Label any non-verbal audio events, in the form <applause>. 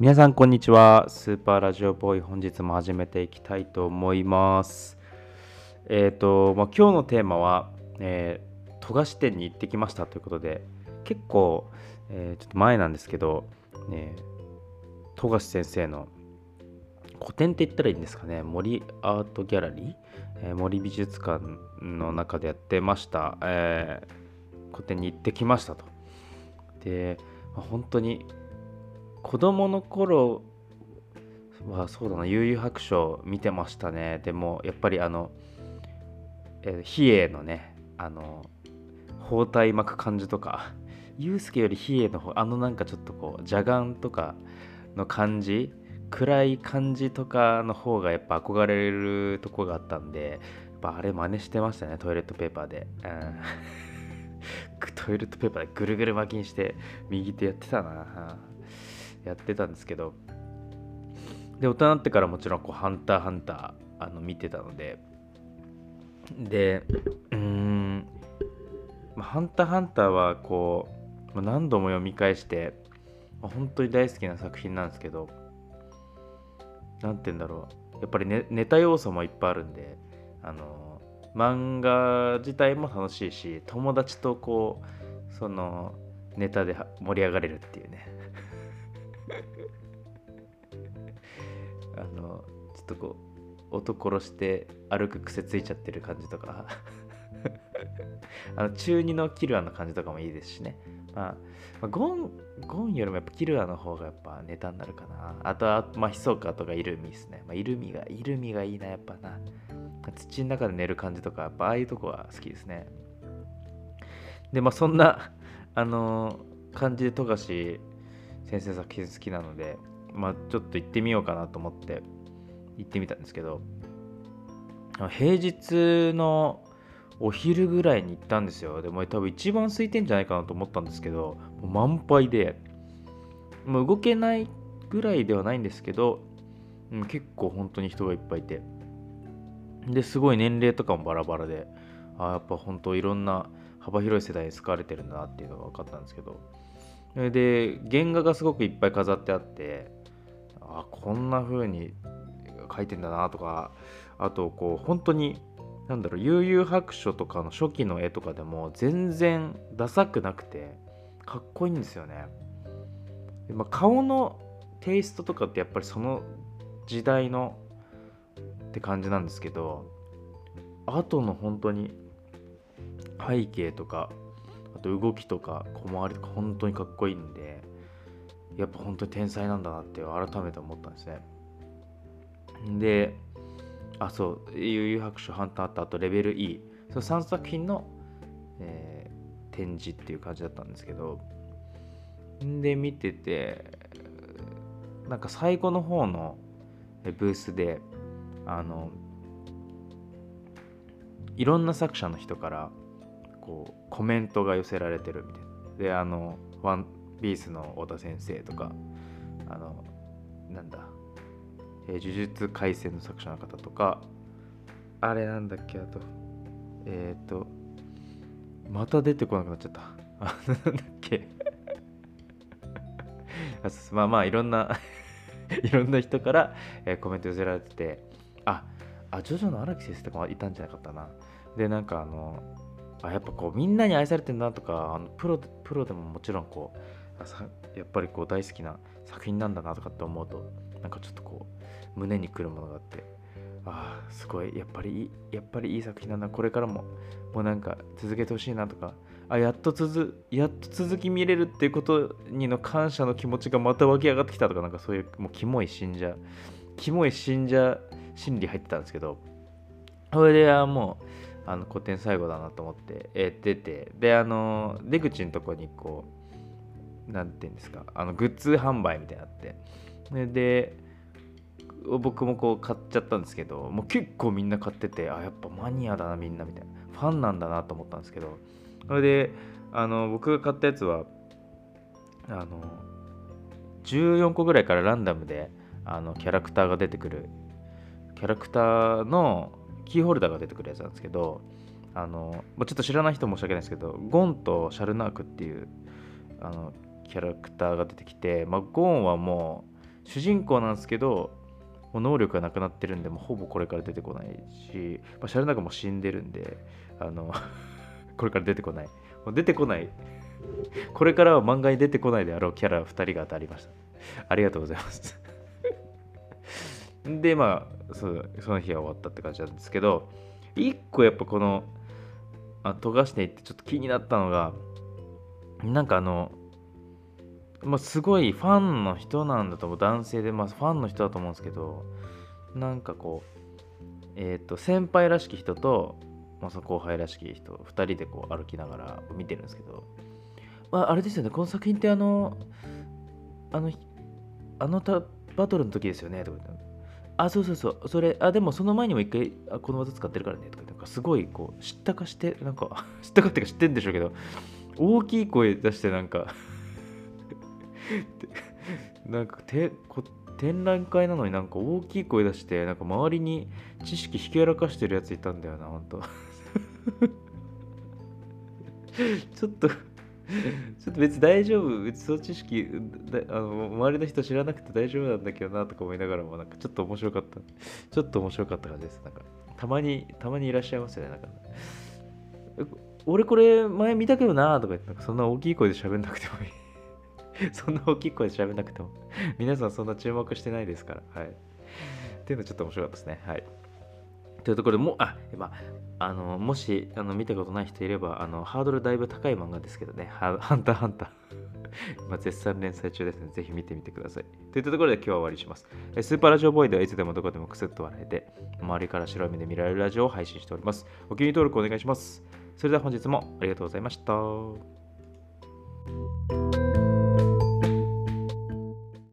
皆さんこんにちは。スーパーラジオボーイ本日も始めていきたいと思います。えっ、ー、と、まあ、今日のテーマは、えー、富樫店に行ってきましたということで結構、えー、ちょっと前なんですけど、ね、富樫先生の個展って言ったらいいんですかね。森アートギャラリー、えー、森美術館の中でやってました、えー、個展に行ってきましたと。で、まあ、本当に子供の頃はそうだな悠々白書見てましたね。でもやっぱりあの、えー、比叡のねあの包帯巻く感じとかユースケより比叡の方あのなんかちょっとこう邪眼とかの感じ暗い感じとかの方がやっぱ憧れるとこがあったんでやっぱあれ真似してましたねトイレットペーパーで、うん、<laughs> トイレットペーパーでぐるぐる巻きにして右手やってたな、やってたんですけどで大人になってからもちろんこう「ハンターハンター」あの見てたのででうーん「ハンターハンター」はこう何度も読み返して本当に大好きな作品なんですけど何て言うんだろうやっぱり、ね、ネタ要素もいっぱいあるんであの漫画自体も楽しいし友達とこうそのネタで盛り上がれるっていうね。あのちょっとこう音殺して歩く癖ついちゃってる感じとか。<laughs> あの中二のキルアの感じとかもいいですしね、まあ、まあ、ゴンゴンよりもやっぱキルアの方がやっぱネタになるかな。あとはまあヒソカとかイルミですね、まあ、イルミがイルミがいいなやっぱな。土の中で寝る感じとかやっぱああいうとこは好きですね。でまあそんなあの、感じで富樫先生作品好きなのでまあちょっと行ってみようかなと思って行ってみたんですけど平日のお昼ぐらいに行ったんですよ。でも多分一番空いてんじゃないかなと思ったんですけど満杯でもう動けないぐらいではないんですけど、うん、結構本当に人がいっぱいいて。ですごい年齢とかもバラバラであやっぱ本当いろんな幅広い世代に使われてるんだなっていうのが分かったんですけどで原画がすごくいっぱい飾ってあってあこんな風に描いてんだなとかあとこう本当になんだろう悠々白書とかの初期の絵とかでも全然ダサくなくてかっこいいんですよね。でまあ、顔のテイストとかってやっぱりその時代のって感じなんですけど後の本当に背景とかあと動きとか小回りとか本当にかっこいいんでやっぱ本当に天才なんだなって改めて思ったんですね。であそう悠々白書ハンターあったあとレベル E その3作品の、えー、展示っていう感じだったんですけどで見ててなんか最後の方のブースであのいろんな作者の人からこうコメントが寄せられてるみたいなであの「ワンピースの太田先生とかあのなんだえー、呪術廻戦の作者の方とか、あれなんだっけ、あと、えっ、ー、と、また出てこなくなっちゃった。<laughs> あ、なんだっけ。<laughs> まあまあ、いろんな <laughs> いろんな人から、えー、コメント寄せられてて、あ、あ、ジョジョの荒木先生とかもいたんじゃなかったな。で、なんかあの、あやっぱこうみんなに愛されてんなとかあのプロプロでももちろんこうやっぱりこう大好きな作品なんだなとかって思うとなんかちょっとこう胸にくるものがあってああすごいやっぱりやっぱりいい作品だなこれからももうなんか続けてほしいなとかあやっと続やっと続き見れるっていうことにの感謝の気持ちがまた湧き上がってきたとかなんかそういうもうキモい信者キモい信者心理入ってたんですけどそれではもうあの古典最後だなと思って、えー、出てであの出口のとこにこう何て言うんですかあのグッズ販売みたいなってで僕もこう買っちゃったんですけどもう結構みんな買っててあやっぱマニアだなみんなみたいなファンなんだなと思ったんですけどそれであの僕が買ったやつはあの14個ぐらいからランダムであのキャラクターが出てくるキャラクターのキーホルダーが出てくるやつなんですけどあのちょっと知らない人申し訳ないですけどゴンとシャルナークっていうあのキャラクターが出てきて、まあ、ゴンはもう主人公なんですけどもう能力がなくなってるんでもうほぼこれから出てこないし、まあ、シャレナガも死んでるんであの <laughs> これから出てこない。もう出てこない。これからは漫画に出てこないであろうキャラ2人が当たりました。ありがとうございます。でまあそうその日は終わったって感じなんですけど一個やっぱこのあ富樫店行ってちょっと気になったのがなんかあのまあ、すごいファンの人なんだと思う男性で、まあ、ファンの人だと思うんですけどなんかこうえっ、ー、と先輩らしき人と、まあ、その後輩らしき人2人でこう歩きながら見てるんですけど、まあ、あれですよねこの作品ってあのあのあのたバトルの時ですよねとか言って。あそうそうそう。それあでもその前にも一回あこの技使ってるからねとか言ってすごいこう知ったかしてなんか <laughs> 知ったかっていうか知ってんでしょうけど大きい声出してなんか <laughs> なんかてこ展覧会なのになんか大きい声出してなんか周りに知識ひけらかしてるやついたんだよなほんと。<laughs> ちょっと <laughs> ちょっと別に大丈夫別にその知識あの周りの人知らなくて大丈夫なんだけどなとか思いながらもなんかちょっと面白かったちょっと面白かった感じですなんかたまにたまにいらっしゃいますよねなんか俺これ前見たけどなとか言ってなんかそんな大きい声で喋んなくてもいい <laughs> そんな大きい声で喋んなくても皆さんそんな注目してないですから。はい。っていうのちょっと面白かったですね。はい。というところでも、あ、まあ、あの、もしあの見たことない人いれば、あの、ハードルだいぶ高い漫画ですけどね、ハンター <laughs> ハンター今 <laughs> 絶賛連載中ですので、ぜひ見てみてください。といったところで今日は終わりします。スーパーラジオボーイではいつでもどこでもクスッと笑えて、周りから白い目で見られるラジオを配信しております。お気に入り登録お願いします。それでは本日もありがとうございました。